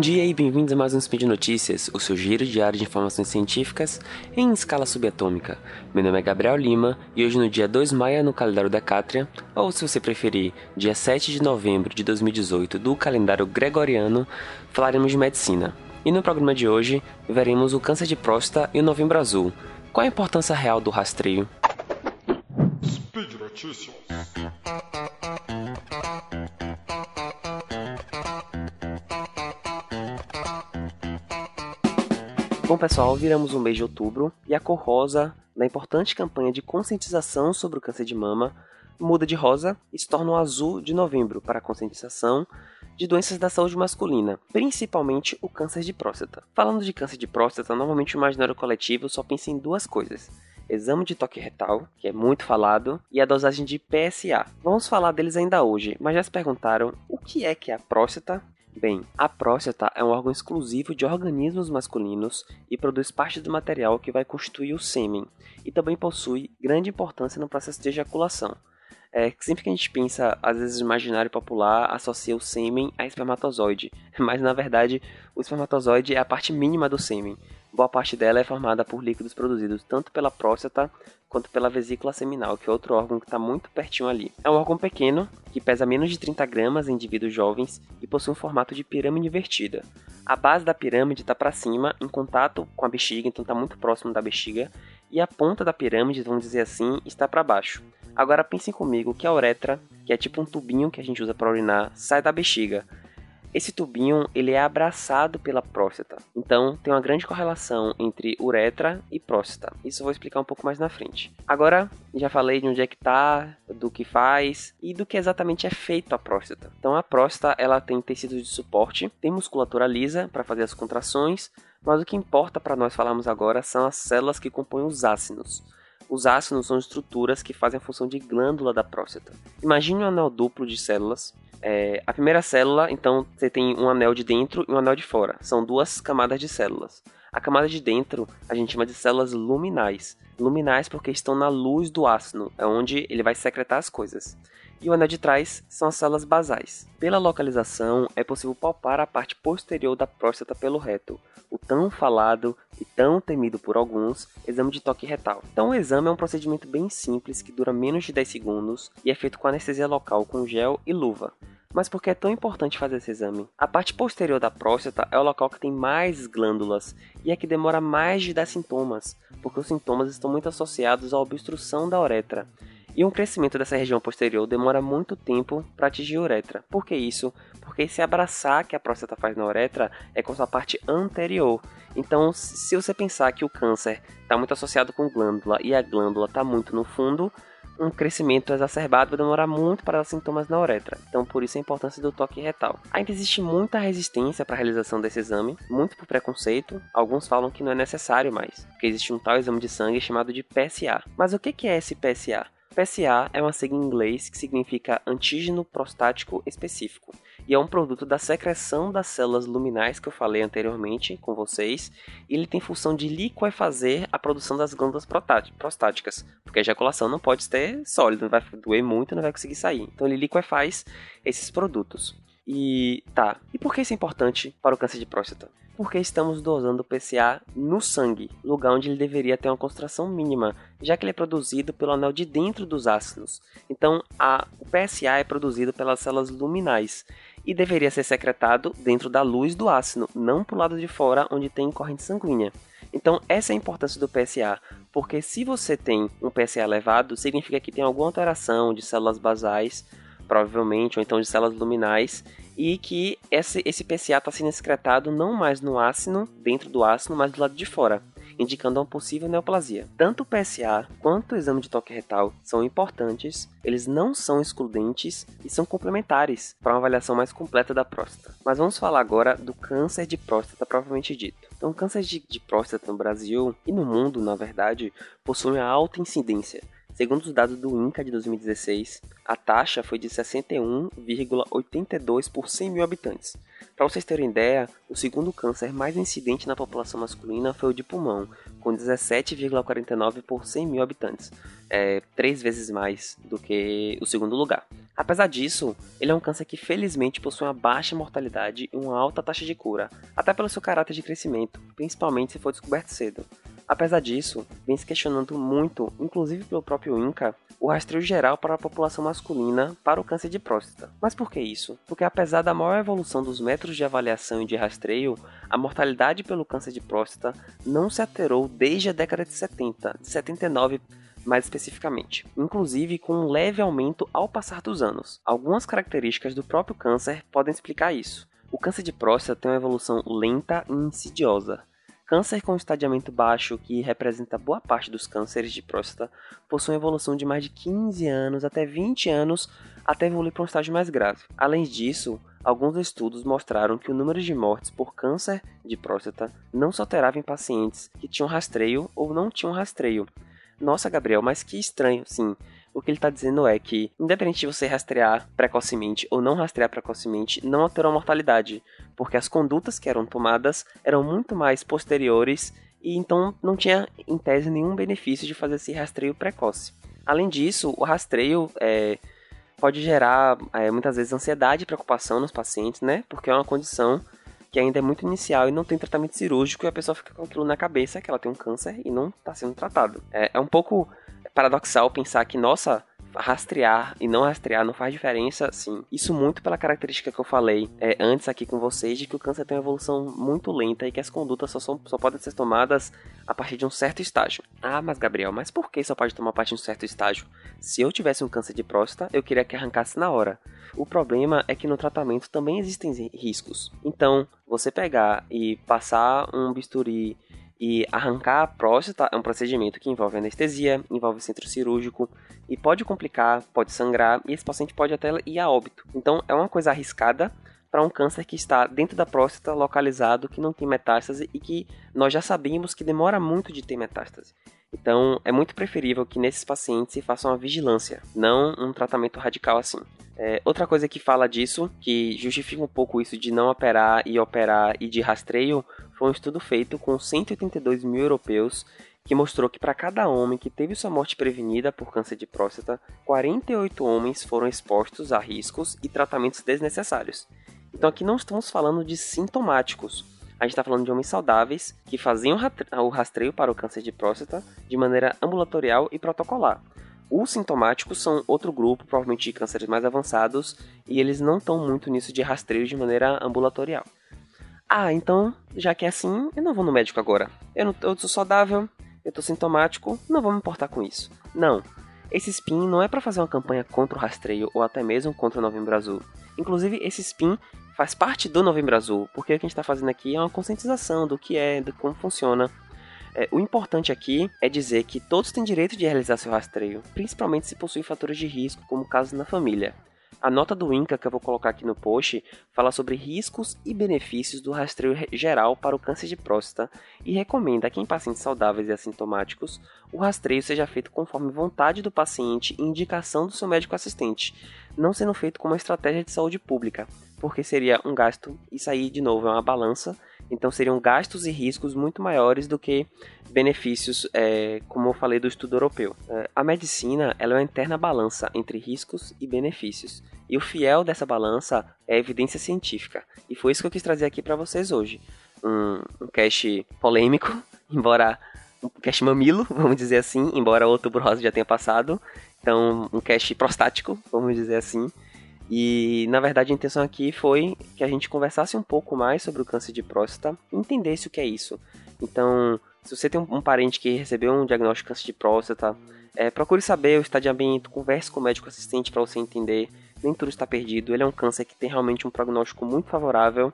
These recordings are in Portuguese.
dia e bem-vindos a mais um Speed Notícias, o seu giro diário de informações científicas em escala subatômica. Meu nome é Gabriel Lima e hoje no dia 2 maio no calendário Decátria, ou se você preferir, dia 7 de novembro de 2018 do calendário Gregoriano, falaremos de medicina. E no programa de hoje, veremos o câncer de próstata e o novembro azul. Qual a importância real do rastreio? Speed Notícias. Bom, pessoal, viramos um mês de outubro e a cor rosa da importante campanha de conscientização sobre o câncer de mama muda de rosa e se torna o azul de novembro para a conscientização de doenças da saúde masculina, principalmente o câncer de próstata. Falando de câncer de próstata, normalmente o imaginário coletivo só pensa em duas coisas: exame de toque retal, que é muito falado, e a dosagem de PSA. Vamos falar deles ainda hoje, mas já se perguntaram o que é que é a próstata Bem, a próstata é um órgão exclusivo de organismos masculinos e produz parte do material que vai constituir o sêmen, e também possui grande importância no processo de ejaculação. É, sempre que a gente pensa, às vezes o imaginário popular associa o sêmen a espermatozoide, mas na verdade o espermatozoide é a parte mínima do sêmen. Boa parte dela é formada por líquidos produzidos tanto pela próstata quanto pela vesícula seminal, que é outro órgão que está muito pertinho ali. É um órgão pequeno, que pesa menos de 30 gramas em indivíduos jovens e possui um formato de pirâmide invertida. A base da pirâmide está para cima, em contato com a bexiga, então está muito próximo da bexiga, e a ponta da pirâmide, vamos dizer assim, está para baixo. Agora pensem comigo que a uretra, que é tipo um tubinho que a gente usa para urinar, sai da bexiga. Esse tubinho ele é abraçado pela próstata, então tem uma grande correlação entre uretra e próstata. Isso eu vou explicar um pouco mais na frente. Agora já falei de onde é que tá, do que faz e do que exatamente é feito a próstata. Então a próstata ela tem tecido de suporte, tem musculatura lisa para fazer as contrações, mas o que importa para nós falarmos agora são as células que compõem os ácidos. Os ácidos são estruturas que fazem a função de glândula da próstata. Imagine um anel duplo de células é, a primeira célula, então, você tem um anel de dentro e um anel de fora. São duas camadas de células. A camada de dentro a gente chama de células luminais. Luminais porque estão na luz do ácido, é onde ele vai secretar as coisas. E o anel de trás são as células basais. Pela localização, é possível palpar a parte posterior da próstata pelo reto, o tão falado e tão temido por alguns exame de toque retal. Então, o exame é um procedimento bem simples que dura menos de 10 segundos e é feito com anestesia local com gel e luva. Mas por que é tão importante fazer esse exame? A parte posterior da próstata é o local que tem mais glândulas e é que demora mais de dar sintomas, porque os sintomas estão muito associados à obstrução da uretra. E um crescimento dessa região posterior demora muito tempo para atingir a uretra. Por que isso? Porque esse abraçar que a próstata faz na uretra é com sua parte anterior. Então, se você pensar que o câncer está muito associado com glândula e a glândula está muito no fundo, um crescimento exacerbado vai demorar muito para dar sintomas na uretra. Então, por isso a importância do toque retal. Ainda existe muita resistência para a realização desse exame, muito por preconceito. Alguns falam que não é necessário mais, porque existe um tal exame de sangue chamado de PSA. Mas o que é esse PSA? PSA é uma sigla em inglês que significa antígeno prostático específico e é um produto da secreção das células luminais que eu falei anteriormente com vocês. Ele tem função de liquefazer a produção das glândulas prostáticas, porque a ejaculação não pode ser sólida, vai doer muito, não vai conseguir sair. Então ele liquefaz esses produtos. E tá, e por que isso é importante para o câncer de próstata? Porque estamos dosando o PCA no sangue, lugar onde ele deveria ter uma concentração mínima, já que ele é produzido pelo anel de dentro dos ácidos. Então, a, o PSA é produzido pelas células luminais e deveria ser secretado dentro da luz do ácido, não para o lado de fora onde tem corrente sanguínea. Então, essa é a importância do PSA, porque se você tem um PSA elevado, significa que tem alguma alteração de células basais, provavelmente, ou então de células luminais, e que esse, esse PSA está sendo excretado não mais no ácido, dentro do ácido, mas do lado de fora indicando uma possível neoplasia. Tanto o PSA quanto o exame de toque retal são importantes, eles não são excludentes e são complementares para uma avaliação mais completa da próstata. Mas vamos falar agora do câncer de próstata propriamente dito. Então, o câncer de, de próstata no Brasil e no mundo, na verdade, possui uma alta incidência. Segundo os dados do INCA de 2016, a taxa foi de 61,82 por 100 mil habitantes. Para vocês terem ideia, o segundo câncer mais incidente na população masculina foi o de pulmão, com 17,49 por 100 mil habitantes, é, três vezes mais do que o segundo lugar. Apesar disso, ele é um câncer que felizmente possui uma baixa mortalidade e uma alta taxa de cura, até pelo seu caráter de crescimento, principalmente se for descoberto cedo. Apesar disso, vem se questionando muito, inclusive pelo próprio INCA, o rastreio geral para a população masculina para o câncer de próstata. Mas por que isso? Porque apesar da maior evolução dos métodos de avaliação e de rastreio, a mortalidade pelo câncer de próstata não se alterou desde a década de 70, de 79 mais especificamente, inclusive com um leve aumento ao passar dos anos. Algumas características do próprio câncer podem explicar isso. O câncer de próstata tem uma evolução lenta e insidiosa, Câncer com estadiamento baixo, que representa boa parte dos cânceres de próstata, possui uma evolução de mais de 15 anos até 20 anos até evoluir para um estágio mais grave. Além disso, alguns estudos mostraram que o número de mortes por câncer de próstata não se alterava em pacientes que tinham rastreio ou não tinham rastreio. Nossa, Gabriel, mas que estranho, sim. O que ele está dizendo é que, independente de você rastrear precocemente ou não rastrear precocemente, não alterou a mortalidade, porque as condutas que eram tomadas eram muito mais posteriores e então não tinha, em tese, nenhum benefício de fazer esse rastreio precoce. Além disso, o rastreio é, pode gerar é, muitas vezes ansiedade e preocupação nos pacientes, né? Porque é uma condição que ainda é muito inicial e não tem tratamento cirúrgico e a pessoa fica com aquilo na cabeça que ela tem um câncer e não está sendo tratado. É, é um pouco paradoxal pensar que, nossa, rastrear e não rastrear não faz diferença, sim. Isso muito pela característica que eu falei é, antes aqui com vocês de que o câncer tem uma evolução muito lenta e que as condutas só, são, só podem ser tomadas a partir de um certo estágio. Ah, mas Gabriel, mas por que só pode tomar a partir de um certo estágio? Se eu tivesse um câncer de próstata, eu queria que arrancasse na hora. O problema é que no tratamento também existem riscos. Então, você pegar e passar um bisturi e arrancar a próstata é um procedimento que envolve anestesia, envolve centro cirúrgico e pode complicar, pode sangrar e esse paciente pode até ir a óbito. Então é uma coisa arriscada para um câncer que está dentro da próstata, localizado, que não tem metástase e que nós já sabemos que demora muito de ter metástase. Então, é muito preferível que nesses pacientes se faça uma vigilância, não um tratamento radical assim. É, outra coisa que fala disso, que justifica um pouco isso de não operar e operar e de rastreio, foi um estudo feito com 182 mil europeus que mostrou que para cada homem que teve sua morte prevenida por câncer de próstata, 48 homens foram expostos a riscos e tratamentos desnecessários. Então aqui não estamos falando de sintomáticos, a gente está falando de homens saudáveis que faziam o rastreio para o câncer de próstata de maneira ambulatorial e protocolar. Os sintomáticos são outro grupo, provavelmente de cânceres mais avançados, e eles não estão muito nisso de rastreio de maneira ambulatorial. Ah, então, já que é assim, eu não vou no médico agora. Eu, não, eu sou saudável, eu tô sintomático, não vou me importar com isso. Não. Esse spin não é para fazer uma campanha contra o rastreio ou até mesmo contra o Novembro Azul. Inclusive, esse spin faz parte do Novembro Azul, porque o que a gente está fazendo aqui é uma conscientização do que é, de como funciona. É, o importante aqui é dizer que todos têm direito de realizar seu rastreio, principalmente se possuem fatores de risco, como casos na família. A nota do INCA que eu vou colocar aqui no post fala sobre riscos e benefícios do rastreio geral para o câncer de próstata e recomenda que em pacientes saudáveis e assintomáticos o rastreio seja feito conforme vontade do paciente e indicação do seu médico assistente, não sendo feito como uma estratégia de saúde pública, porque seria um gasto, isso aí de novo é uma balança então seriam gastos e riscos muito maiores do que benefícios, é, como eu falei do estudo europeu. É, a medicina ela é uma interna balança entre riscos e benefícios. E o fiel dessa balança é a evidência científica. E foi isso que eu quis trazer aqui para vocês hoje. Um, um polêmico, embora um cast mamilo, vamos dizer assim, embora outubro rosa já tenha passado. Então, um cast prostático, vamos dizer assim. E na verdade a intenção aqui foi que a gente conversasse um pouco mais sobre o câncer de próstata entendesse o que é isso. Então, se você tem um parente que recebeu um diagnóstico de câncer de próstata, é, procure saber o estadiamento, converse com o médico assistente para você entender. Nem tudo está perdido. Ele é um câncer que tem realmente um prognóstico muito favorável.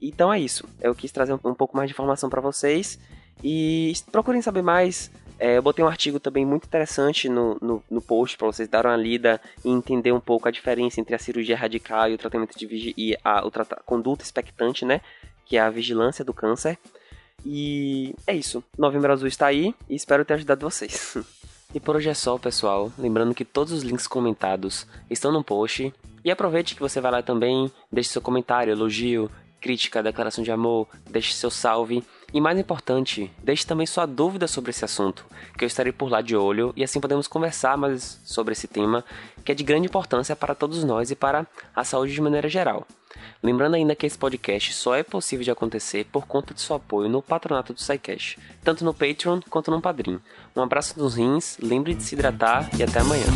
Então é isso. Eu quis trazer um pouco mais de informação para vocês. E procurem saber mais é, eu botei um artigo também muito interessante no, no, no post para vocês darem uma lida e entender um pouco a diferença entre a cirurgia radical e o tratamento de e a, o trata conduta expectante, né? Que é a vigilância do câncer. E é isso. Novembro Azul está aí e espero ter ajudado vocês. e por hoje é só, pessoal. Lembrando que todos os links comentados estão no post. E aproveite que você vai lá também, deixe seu comentário, elogio, crítica, declaração de amor, deixe seu salve. E mais importante, deixe também sua dúvida sobre esse assunto, que eu estarei por lá de olho e assim podemos conversar mais sobre esse tema, que é de grande importância para todos nós e para a saúde de maneira geral. Lembrando ainda que esse podcast só é possível de acontecer por conta de seu apoio no patronato do SciCash, tanto no Patreon quanto no Padrim. Um abraço nos rins, lembre de se hidratar e até amanhã.